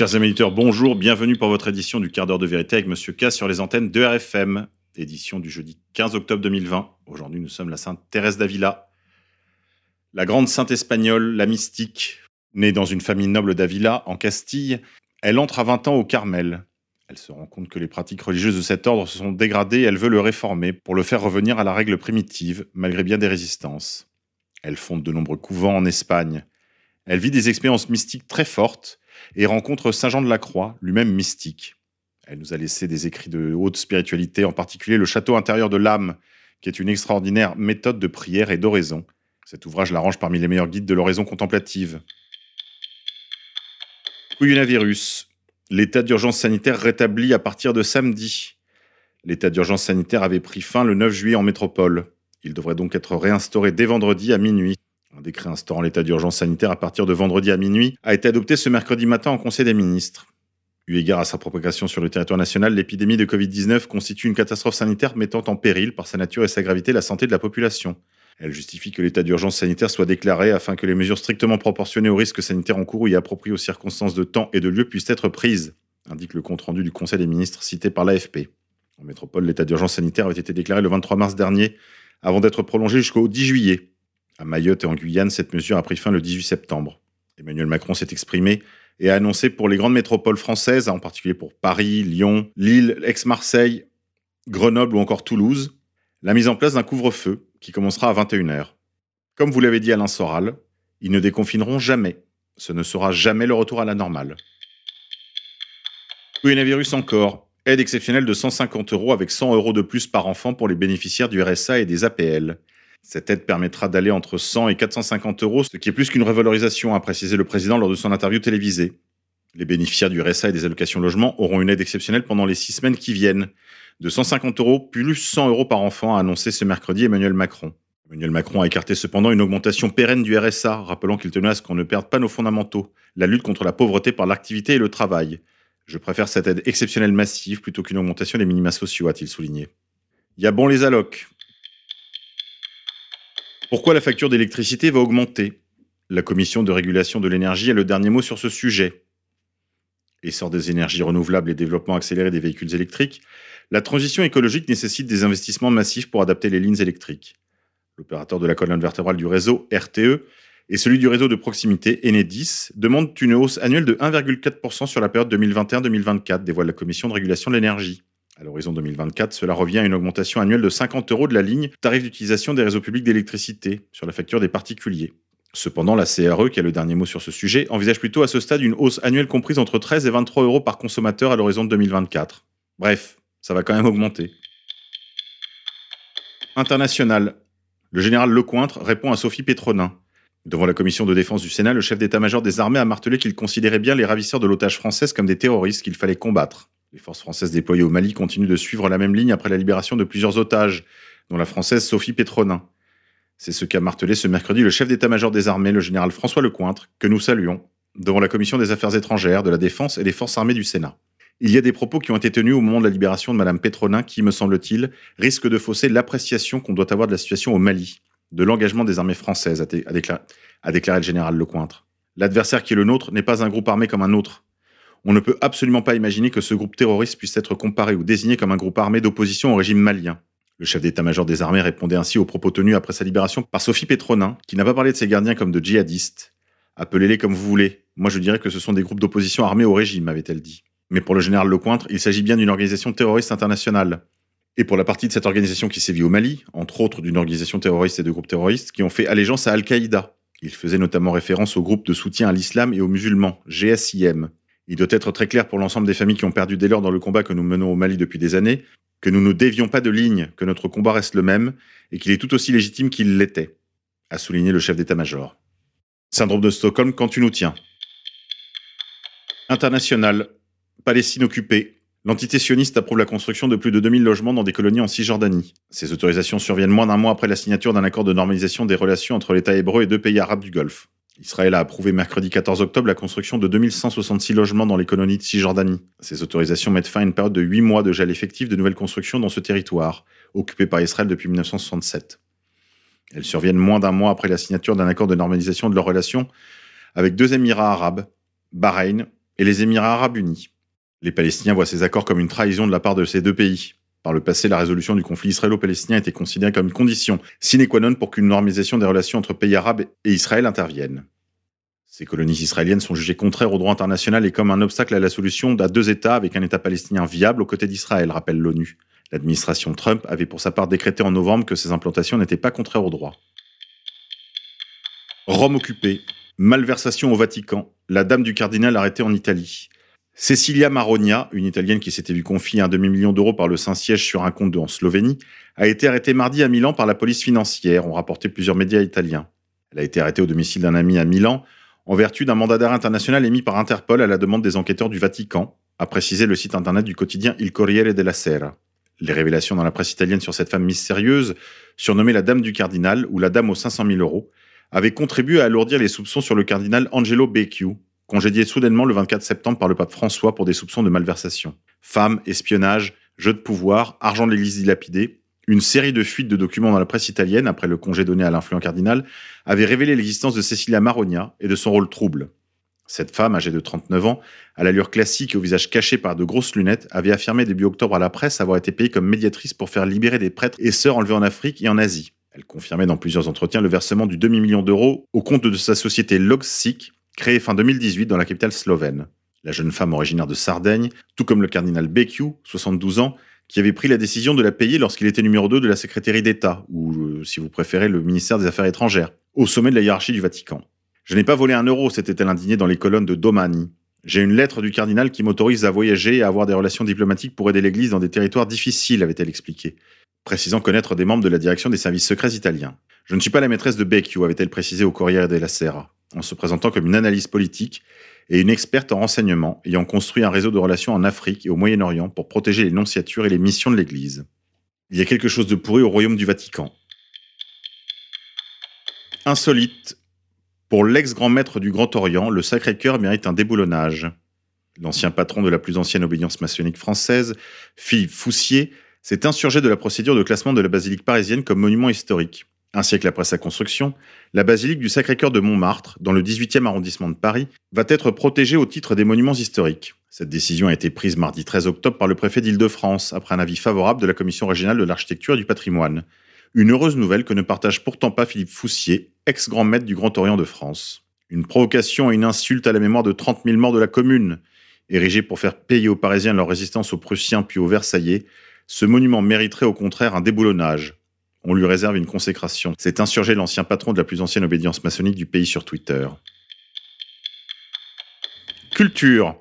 Chers amis auditeurs, bonjour, bienvenue pour votre édition du quart d'heure de vérité avec Monsieur K sur les antennes de RFM, édition du jeudi 15 octobre 2020. Aujourd'hui, nous sommes la Sainte Thérèse d'Avila, la grande sainte espagnole, la mystique, née dans une famille noble d'Avila, en Castille. Elle entre à 20 ans au Carmel. Elle se rend compte que les pratiques religieuses de cet ordre se sont dégradées et elle veut le réformer pour le faire revenir à la règle primitive, malgré bien des résistances. Elle fonde de nombreux couvents en Espagne. Elle vit des expériences mystiques très fortes et rencontre Saint Jean de la Croix, lui-même mystique. Elle nous a laissé des écrits de haute spiritualité, en particulier le Château intérieur de l'âme, qui est une extraordinaire méthode de prière et d'oraison. Cet ouvrage la range parmi les meilleurs guides de l'oraison contemplative. Coronavirus. L'état d'urgence sanitaire rétabli à partir de samedi. L'état d'urgence sanitaire avait pris fin le 9 juillet en métropole. Il devrait donc être réinstauré dès vendredi à minuit. Un décret instaurant l'état d'urgence sanitaire à partir de vendredi à minuit a été adopté ce mercredi matin en Conseil des ministres. Eu égard à sa propagation sur le territoire national, l'épidémie de Covid-19 constitue une catastrophe sanitaire mettant en péril, par sa nature et sa gravité, la santé de la population. Elle justifie que l'état d'urgence sanitaire soit déclaré afin que les mesures strictement proportionnées aux risques sanitaires encourus et appropriées aux circonstances de temps et de lieu puissent être prises, indique le compte-rendu du Conseil des ministres cité par l'AFP. En métropole, l'état d'urgence sanitaire avait été déclaré le 23 mars dernier, avant d'être prolongé jusqu'au 10 juillet. À Mayotte et en Guyane, cette mesure a pris fin le 18 septembre. Emmanuel Macron s'est exprimé et a annoncé pour les grandes métropoles françaises, en particulier pour Paris, Lyon, Lille, Aix-Marseille, Grenoble ou encore Toulouse, la mise en place d'un couvre-feu qui commencera à 21h. Comme vous l'avez dit Alain Soral, ils ne déconfineront jamais. Ce ne sera jamais le retour à la normale. Coronavirus encore. Aide exceptionnelle de 150 euros avec 100 euros de plus par enfant pour les bénéficiaires du RSA et des APL. Cette aide permettra d'aller entre 100 et 450 euros, ce qui est plus qu'une revalorisation, a précisé le président lors de son interview télévisée. Les bénéficiaires du RSA et des allocations logement auront une aide exceptionnelle pendant les six semaines qui viennent, de 150 euros plus 100 euros par enfant, a annoncé ce mercredi Emmanuel Macron. Emmanuel Macron a écarté cependant une augmentation pérenne du RSA, rappelant qu'il tenait à ce qu'on ne perde pas nos fondamentaux, la lutte contre la pauvreté par l'activité et le travail. Je préfère cette aide exceptionnelle massive plutôt qu'une augmentation des minima sociaux, a-t-il souligné. Il y a bon les allocs. Pourquoi la facture d'électricité va augmenter? La commission de régulation de l'énergie a le dernier mot sur ce sujet. Essor des énergies renouvelables et développement accéléré des véhicules électriques, la transition écologique nécessite des investissements massifs pour adapter les lignes électriques. L'opérateur de la colonne vertébrale du réseau, RTE, et celui du réseau de proximité, Enedis, demandent une hausse annuelle de 1,4% sur la période 2021-2024, dévoile la commission de régulation de l'énergie. À l'horizon 2024, cela revient à une augmentation annuelle de 50 euros de la ligne tarif d'utilisation des réseaux publics d'électricité sur la facture des particuliers. Cependant, la CRE, qui a le dernier mot sur ce sujet, envisage plutôt à ce stade une hausse annuelle comprise entre 13 et 23 euros par consommateur à l'horizon de 2024. Bref, ça va quand même augmenter. International. Le général Lecointre répond à Sophie Pétronin. Devant la commission de défense du Sénat, le chef d'état-major des armées a martelé qu'il considérait bien les ravisseurs de l'otage française comme des terroristes qu'il fallait combattre. Les forces françaises déployées au Mali continuent de suivre la même ligne après la libération de plusieurs otages, dont la française Sophie Pétronin. C'est ce qu'a martelé ce mercredi le chef d'état-major des armées, le général François Lecointre, que nous saluons, devant la commission des affaires étrangères, de la défense et des forces armées du Sénat. Il y a des propos qui ont été tenus au moment de la libération de Mme Pétronin qui, me semble-t-il, risquent de fausser l'appréciation qu'on doit avoir de la situation au Mali, de l'engagement des armées françaises, a, déclaré, a déclaré le général Lecointre. L'adversaire qui est le nôtre n'est pas un groupe armé comme un autre. On ne peut absolument pas imaginer que ce groupe terroriste puisse être comparé ou désigné comme un groupe armé d'opposition au régime malien. Le chef d'état-major des armées répondait ainsi aux propos tenus après sa libération par Sophie Pétronin, qui n'a pas parlé de ses gardiens comme de djihadistes. Appelez-les comme vous voulez. Moi, je dirais que ce sont des groupes d'opposition armés au régime, avait-elle dit. Mais pour le général Lecointre, il s'agit bien d'une organisation terroriste internationale. Et pour la partie de cette organisation qui sévit au Mali, entre autres d'une organisation terroriste et de groupes terroristes qui ont fait allégeance à Al-Qaïda. Il faisait notamment référence au groupe de soutien à l'islam et aux musulmans, GSIM, il doit être très clair pour l'ensemble des familles qui ont perdu des leurs dans le combat que nous menons au Mali depuis des années, que nous ne dévions pas de ligne, que notre combat reste le même, et qu'il est tout aussi légitime qu'il l'était, a souligné le chef d'état-major. Syndrome de Stockholm quand tu nous tiens. International. Palestine occupée. L'entité sioniste approuve la construction de plus de 2000 logements dans des colonies en Cisjordanie. Ces autorisations surviennent moins d'un mois après la signature d'un accord de normalisation des relations entre l'État hébreu et deux pays arabes du Golfe. Israël a approuvé mercredi 14 octobre la construction de 2166 logements dans les colonies de Cisjordanie. Ces autorisations mettent fin à une période de 8 mois de gel effectif de nouvelles constructions dans ce territoire, occupé par Israël depuis 1967. Elles surviennent moins d'un mois après la signature d'un accord de normalisation de leurs relations avec deux Émirats arabes, Bahreïn et les Émirats arabes unis. Les Palestiniens voient ces accords comme une trahison de la part de ces deux pays. Par le passé, la résolution du conflit israélo-palestinien était considérée comme une condition sine qua non pour qu'une normalisation des relations entre pays arabes et Israël intervienne. Ces colonies israéliennes sont jugées contraires au droit international et comme un obstacle à la solution à deux États avec un État palestinien viable aux côtés d'Israël, rappelle l'ONU. L'administration Trump avait pour sa part décrété en novembre que ces implantations n'étaient pas contraires au droit. Rome occupée, malversation au Vatican, la dame du cardinal arrêtée en Italie. Cecilia Maronia, une Italienne qui s'était vue confier un demi-million d'euros par le Saint-Siège sur un compte en Slovénie, a été arrêtée mardi à Milan par la police financière, ont rapporté plusieurs médias italiens. Elle a été arrêtée au domicile d'un ami à Milan, en vertu d'un mandat d'arrêt international émis par Interpol à la demande des enquêteurs du Vatican, a précisé le site internet du quotidien Il Corriere della Sera. Les révélations dans la presse italienne sur cette femme mystérieuse, surnommée la Dame du Cardinal ou la Dame aux 500 000 euros, avaient contribué à alourdir les soupçons sur le cardinal Angelo Becciu, congédié soudainement le 24 septembre par le pape François pour des soupçons de malversation. Femmes, espionnage, jeux de pouvoir, argent de l'église dilapidé, une série de fuites de documents dans la presse italienne après le congé donné à l'influent cardinal avait révélé l'existence de Cecilia Maronia et de son rôle trouble. Cette femme, âgée de 39 ans, à l'allure classique et au visage caché par de grosses lunettes, avait affirmé début octobre à la presse avoir été payée comme médiatrice pour faire libérer des prêtres et sœurs enlevés en Afrique et en Asie. Elle confirmait dans plusieurs entretiens le versement du demi-million d'euros au compte de sa société Logsik, créée fin 2018 dans la capitale slovène. La jeune femme originaire de Sardaigne, tout comme le cardinal Becciu, 72 ans, qui avait pris la décision de la payer lorsqu'il était numéro 2 de la secrétaire d'État, ou euh, si vous préférez le ministère des Affaires étrangères, au sommet de la hiérarchie du Vatican. Je n'ai pas volé un euro, s'était-elle indignée dans les colonnes de Domani. J'ai une lettre du cardinal qui m'autorise à voyager et à avoir des relations diplomatiques pour aider l'Église dans des territoires difficiles, avait-elle expliqué, précisant connaître des membres de la direction des services secrets italiens. Je ne suis pas la maîtresse de Becciu, avait-elle précisé au Corriere della Sera en se présentant comme une analyse politique et une experte en renseignement ayant construit un réseau de relations en Afrique et au Moyen-Orient pour protéger les nonciatures et les missions de l'Église. Il y a quelque chose de pourri au royaume du Vatican. Insolite. Pour l'ex-grand maître du Grand Orient, le Sacré-Cœur mérite un déboulonnage. L'ancien patron de la plus ancienne obédience maçonnique française, Philippe Foussier, s'est insurgé de la procédure de classement de la basilique parisienne comme monument historique. Un siècle après sa construction, la basilique du Sacré-Cœur de Montmartre, dans le 18e arrondissement de Paris, va être protégée au titre des monuments historiques. Cette décision a été prise mardi 13 octobre par le préfet d'Île-de-France, après un avis favorable de la Commission régionale de l'architecture et du patrimoine. Une heureuse nouvelle que ne partage pourtant pas Philippe Foussier, ex-grand maître du Grand Orient de France. Une provocation et une insulte à la mémoire de 30 000 morts de la commune. Érigé pour faire payer aux Parisiens leur résistance aux Prussiens puis aux Versaillais, ce monument mériterait au contraire un déboulonnage, on lui réserve une consécration. C'est insurgé l'ancien patron de la plus ancienne obédience maçonnique du pays sur Twitter. Culture.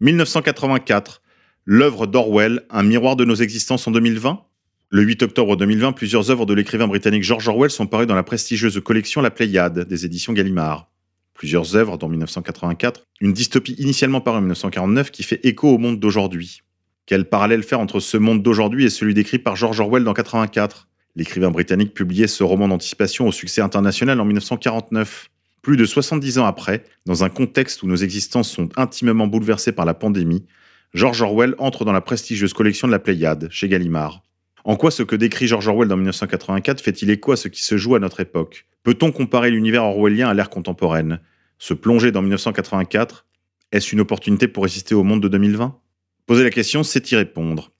1984. L'œuvre d'Orwell, Un miroir de nos existences en 2020 Le 8 octobre 2020, plusieurs œuvres de l'écrivain britannique George Orwell sont parues dans la prestigieuse collection La Pléiade des éditions Gallimard. Plusieurs œuvres, dont 1984, une dystopie initialement parue en 1949 qui fait écho au monde d'aujourd'hui. Quel parallèle faire entre ce monde d'aujourd'hui et celui décrit par George Orwell dans 84 L'écrivain britannique publiait ce roman d'anticipation au succès international en 1949. Plus de 70 ans après, dans un contexte où nos existences sont intimement bouleversées par la pandémie, George Orwell entre dans la prestigieuse collection de la Pléiade, chez Gallimard. En quoi ce que décrit George Orwell dans 1984 fait-il écho à ce qui se joue à notre époque? Peut-on comparer l'univers orwellien à l'ère contemporaine? Se plonger dans 1984, est-ce une opportunité pour résister au monde de 2020 Poser la question, c'est y répondre.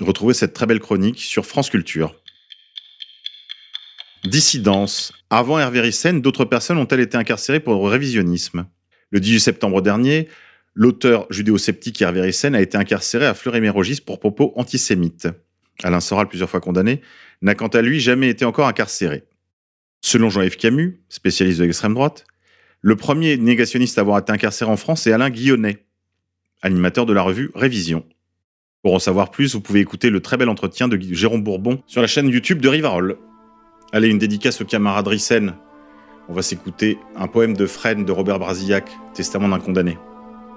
Retrouvez cette très belle chronique sur France Culture. Dissidence. Avant Hervé Ryssen, d'autres personnes ont-elles été incarcérées pour révisionnisme? Le 18 septembre dernier, l'auteur judéo-sceptique Hervé Ryssen a été incarcéré à Fleury-Mérogis pour propos antisémites. Alain Soral, plusieurs fois condamné, n'a quant à lui jamais été encore incarcéré. Selon Jean-Yves Camus, spécialiste de l'extrême droite, le premier négationniste à avoir été incarcéré en France est Alain Guillonnet, animateur de la revue Révision. Pour en savoir plus, vous pouvez écouter le très bel entretien de Jérôme Bourbon sur la chaîne YouTube de Rivarol. Allez, une dédicace au camarade Rissen. On va s'écouter un poème de Fresne de Robert Brasillac, Testament d'un condamné.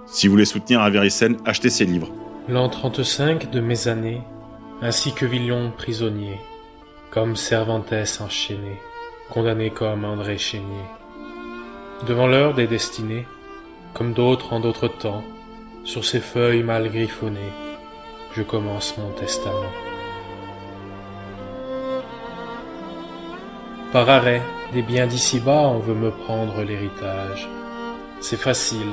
Si vous voulez soutenir Rissen, achetez ses livres. L'an 35 de mes années, ainsi que Villon prisonnier, comme Cervantes enchaîné, condamné comme André Chénier. Devant l'heure des destinées, comme d'autres en d'autres temps, sur ces feuilles mal griffonnées, je commence mon testament. Par arrêt, des biens d'ici-bas, on veut me prendre l'héritage. C'est facile,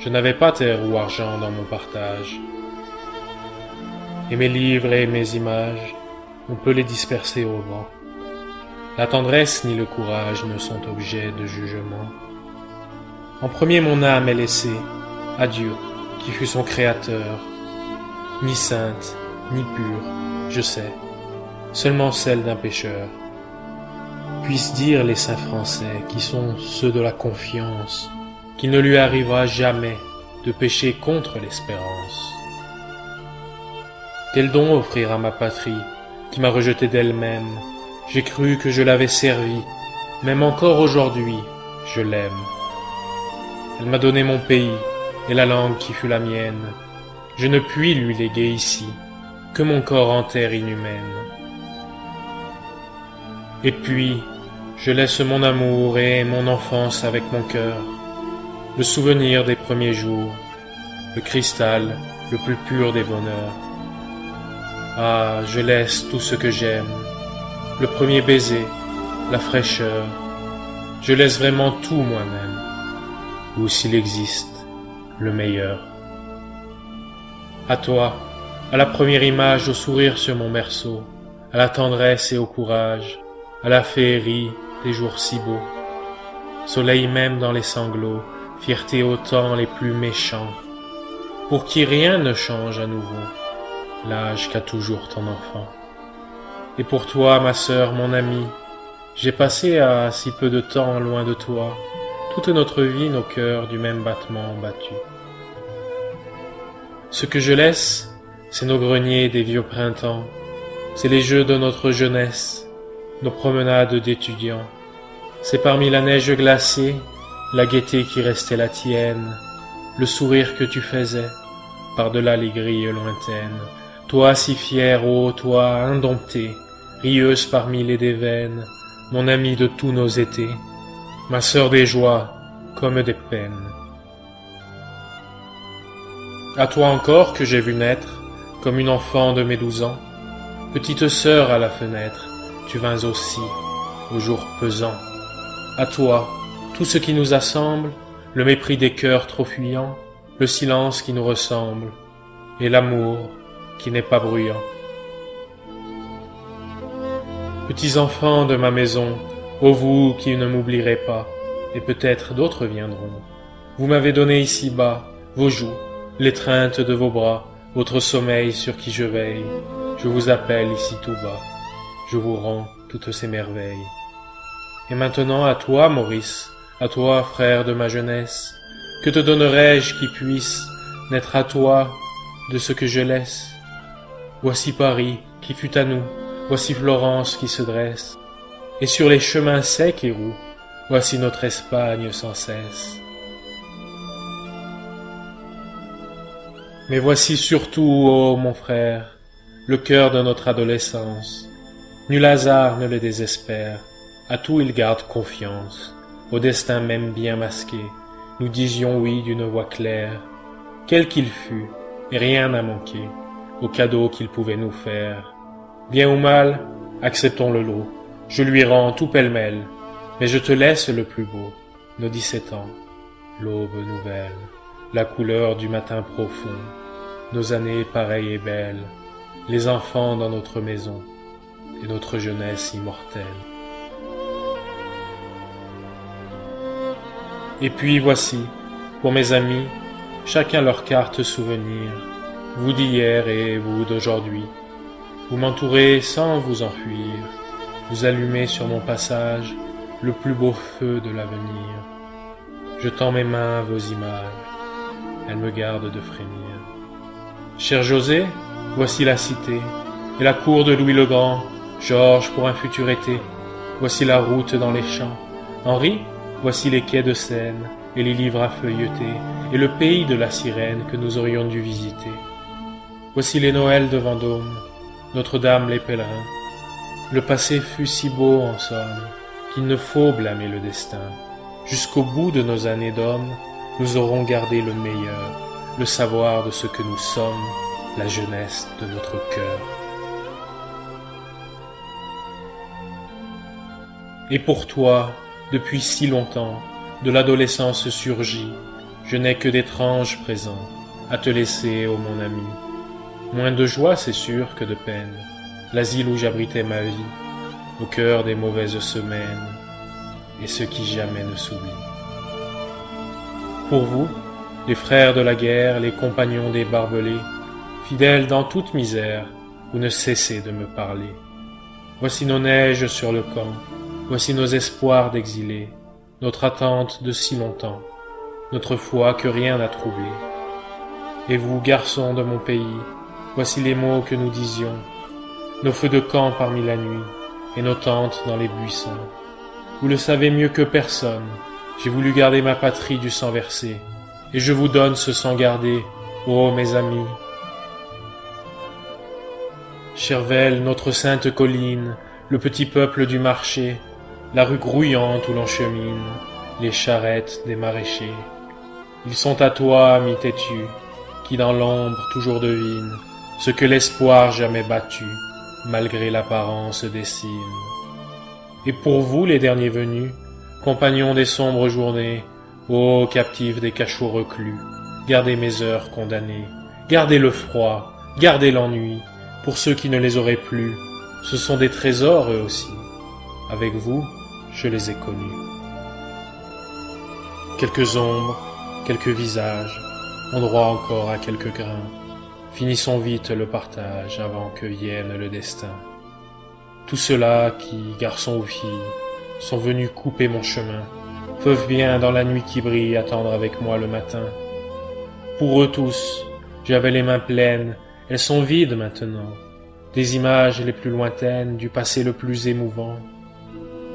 Je n'avais pas terre ou argent dans mon partage. Et mes livres et mes images, on peut les disperser au vent. La tendresse ni le courage ne sont objets de jugement. En premier mon âme est laissée à Dieu, qui fut son créateur, ni sainte, ni pure, je sais, seulement celle d'un pécheur. Puissent dire les saints français, qui sont ceux de la confiance, qu'il ne lui arrivera jamais de pécher contre l'espérance. Quel don offrir à ma patrie, qui m'a rejeté d'elle-même J'ai cru que je l'avais servie, même encore aujourd'hui, je l'aime. Elle m'a donné mon pays et la langue qui fut la mienne. Je ne puis lui léguer ici que mon corps en terre inhumaine. Et puis, je laisse mon amour et mon enfance avec mon cœur, le souvenir des premiers jours, le cristal le plus pur des bonheurs. Ah, je laisse tout ce que j'aime, le premier baiser, la fraîcheur, je laisse vraiment tout moi-même. Ou s'il existe, le meilleur. À toi, à la première image au sourire sur mon berceau, à la tendresse et au courage, à la féerie des jours si beaux. Soleil même dans les sanglots, fierté aux temps les plus méchants, pour qui rien ne change à nouveau, l'âge qu'a toujours ton enfant. Et pour toi, ma sœur, mon amie, j'ai passé à si peu de temps loin de toi, toute notre vie nos cœurs du même battement battus. Ce que je laisse, c'est nos greniers des vieux printemps, c'est les jeux de notre jeunesse, nos promenades d'étudiants, c'est parmi la neige glacée, la gaieté qui restait la tienne, le sourire que tu faisais, par-delà les grilles lointaines, toi si fière, ô toi indomptée, rieuse parmi les déveines, mon ami de tous nos étés, ma sœur des joies comme des peines. À toi encore que j'ai vu naître, comme une enfant de mes douze ans, petite sœur à la fenêtre, tu vins aussi, au jour pesant. À toi, tout ce qui nous assemble, le mépris des cœurs trop fuyants, le silence qui nous ressemble, et l'amour qui n'est pas bruyant. Petits enfants de ma maison, ô vous qui ne m'oublierez pas, et peut-être d'autres viendront. Vous m'avez donné ici-bas vos joues, l'étreinte de vos bras, votre sommeil sur qui je veille. Je vous appelle ici tout bas, je vous rends toutes ces merveilles. Et maintenant à toi, Maurice, à toi, frère de ma jeunesse, que te donnerai-je qui puisse naître à toi de ce que je laisse? Voici Paris qui fut à nous, voici Florence qui se dresse, et sur les chemins secs et roux, voici notre Espagne sans cesse. Mais voici surtout, ô mon frère, le cœur de notre adolescence. Nul hasard ne le désespère, à tout il garde confiance, au destin même bien masqué, nous disions oui d'une voix claire, quel qu'il fût, et rien n'a manqué, au cadeau qu'il pouvait nous faire. Bien ou mal, acceptons le lot, je lui rends tout pêle-mêle, mais je te laisse le plus beau, nos dix-sept ans, l'aube nouvelle, la couleur du matin profond, nos années pareilles et belles, les enfants dans notre maison, et notre jeunesse immortelle. Et puis voici, pour mes amis, chacun leur carte souvenir, vous d'hier et vous d'aujourd'hui. Vous m'entourez sans vous enfuir, vous allumez sur mon passage le plus beau feu de l'avenir. Je tends mes mains à vos images, elles me gardent de frémir. Cher José, voici la cité, et la cour de Louis le Grand, Georges pour un futur été, voici la route dans les champs. Henri, voici les quais de Seine, et les livres à feuilleter, et le pays de la sirène que nous aurions dû visiter. Voici les Noëls de Vendôme, Notre-Dame les pèlerins. Le passé fut si beau en somme, qu'il ne faut blâmer le destin. Jusqu'au bout de nos années d'hommes, nous aurons gardé le meilleur, le savoir de ce que nous sommes, la jeunesse de notre cœur. Et pour toi, depuis si longtemps, de l'adolescence surgit, je n'ai que d'étranges présents à te laisser, ô mon ami. Moins de joie, c'est sûr, que de peine, l'asile où j'abritais ma vie, au cœur des mauvaises semaines, et ce qui jamais ne s'oublie. Pour vous, les frères de la guerre, les compagnons des barbelés, fidèles dans toute misère, vous ne cessez de me parler. Voici nos neiges sur le camp, voici nos espoirs d'exilés, notre attente de si longtemps, notre foi que rien n'a troublée. Et vous, garçons de mon pays, voici les mots que nous disions, nos feux de camp parmi la nuit, et nos tentes dans les buissons. Vous le savez mieux que personne, j'ai voulu garder ma patrie du sang versé, et je vous donne ce sang gardé, ô mes amis. Chervel, notre sainte colline, le petit peuple du marché, la rue grouillante où l'on chemine, les charrettes des maraîchers. Ils sont à toi, ami têtu, qui dans l'ombre toujours devine ce que l'espoir jamais battu, malgré l'apparence des cimes. Et pour vous, les derniers venus, compagnons des sombres journées, ô captifs des cachots reclus, gardez mes heures condamnées, gardez le froid, gardez l'ennui, pour ceux qui ne les auraient plus, ce sont des trésors eux aussi. Avec vous, je les ai connus. Quelques ombres, quelques visages, ont droit encore à quelques grains. Finissons vite le partage avant que vienne le destin. Tous ceux-là qui, garçons ou filles, sont venus couper mon chemin, peuvent bien dans la nuit qui brille attendre avec moi le matin. Pour eux tous, j'avais les mains pleines, elles sont vides maintenant, des images les plus lointaines du passé le plus émouvant.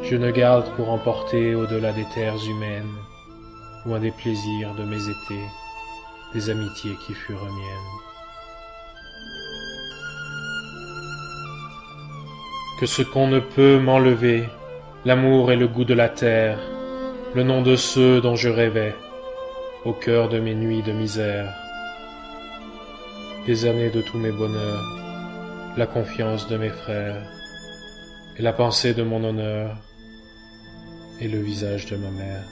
Je ne garde pour emporter au-delà des terres humaines, loin des plaisirs de mes étés, des amitiés qui furent miennes. que ce qu'on ne peut m'enlever, l'amour et le goût de la terre, le nom de ceux dont je rêvais, au cœur de mes nuits de misère, des années de tous mes bonheurs, la confiance de mes frères, et la pensée de mon honneur, et le visage de ma mère.